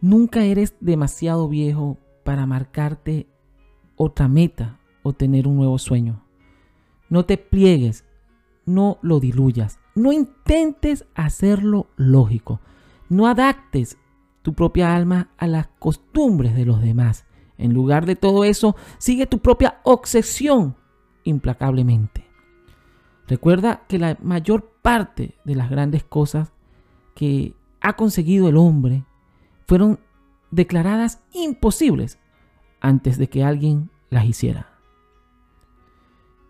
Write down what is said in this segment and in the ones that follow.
Nunca eres demasiado viejo para marcarte otra meta o tener un nuevo sueño. No te pliegues, no lo diluyas, no intentes hacerlo lógico, no adaptes tu propia alma a las costumbres de los demás. En lugar de todo eso, sigue tu propia obsesión implacablemente. Recuerda que la mayor parte de las grandes cosas que ha conseguido el hombre fueron declaradas imposibles antes de que alguien las hiciera.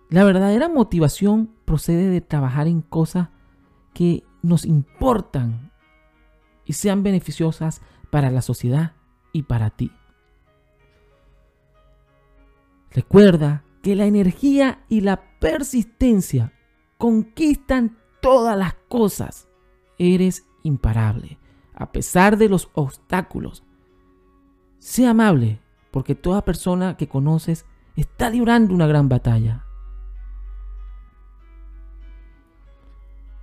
La verdadera motivación procede de trabajar en cosas que nos importan y sean beneficiosas para la sociedad y para ti. Recuerda que la energía y la persistencia conquistan todas las cosas. Eres imparable a pesar de los obstáculos. Sé amable, porque toda persona que conoces está librando una gran batalla.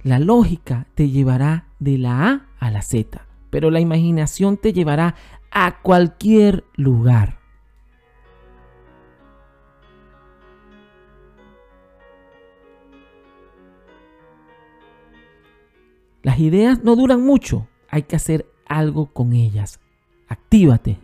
La lógica te llevará de la A a la Z, pero la imaginación te llevará a cualquier lugar. Las ideas no duran mucho, hay que hacer algo con ellas. Actívate.